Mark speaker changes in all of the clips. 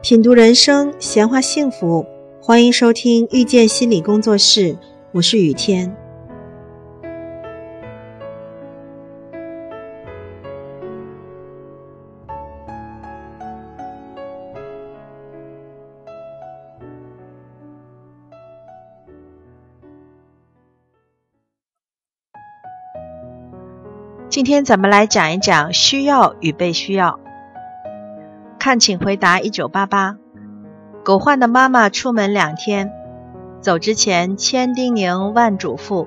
Speaker 1: 品读人生，闲话幸福，欢迎收听遇见心理工作室，我是雨天。今天咱们来讲一讲需要与被需要。看，请回答一九八八。狗焕的妈妈出门两天，走之前千叮咛万嘱咐，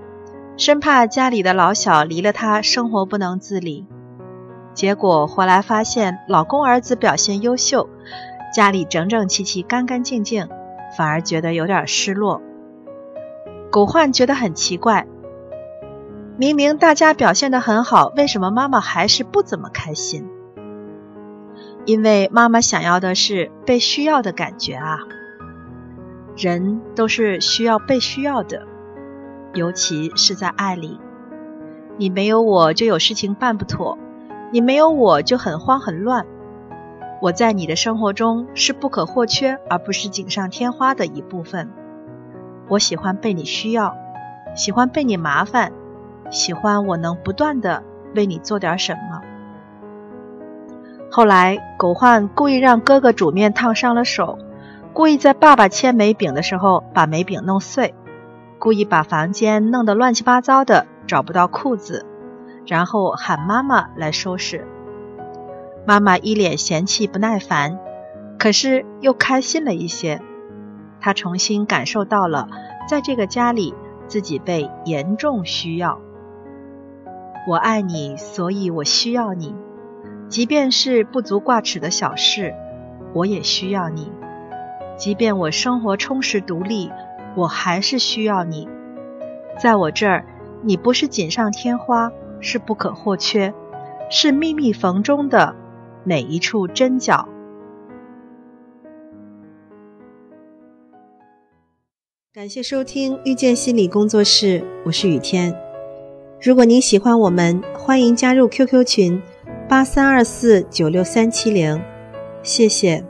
Speaker 1: 生怕家里的老小离了她生活不能自理。结果回来发现老公儿子表现优秀，家里整整齐齐、干干净净，反而觉得有点失落。狗焕觉得很奇怪。明明大家表现得很好，为什么妈妈还是不怎么开心？因为妈妈想要的是被需要的感觉啊！人都是需要被需要的，尤其是在爱里。你没有我就有事情办不妥，你没有我就很慌很乱。我在你的生活中是不可或缺，而不是锦上添花的一部分。我喜欢被你需要，喜欢被你麻烦。喜欢我能不断的为你做点什么。后来，狗焕故意让哥哥煮面烫伤了手，故意在爸爸切煤饼的时候把煤饼弄碎，故意把房间弄得乱七八糟的，找不到裤子，然后喊妈妈来收拾。妈妈一脸嫌弃不耐烦，可是又开心了一些。她重新感受到了在这个家里自己被严重需要。我爱你，所以我需要你。即便是不足挂齿的小事，我也需要你。即便我生活充实独立，我还是需要你。在我这儿，你不是锦上添花，是不可或缺，是密密缝中的每一处针脚。感谢收听遇见心理工作室，我是雨天。如果您喜欢我们，欢迎加入 QQ 群八三二四九六三七零，谢谢。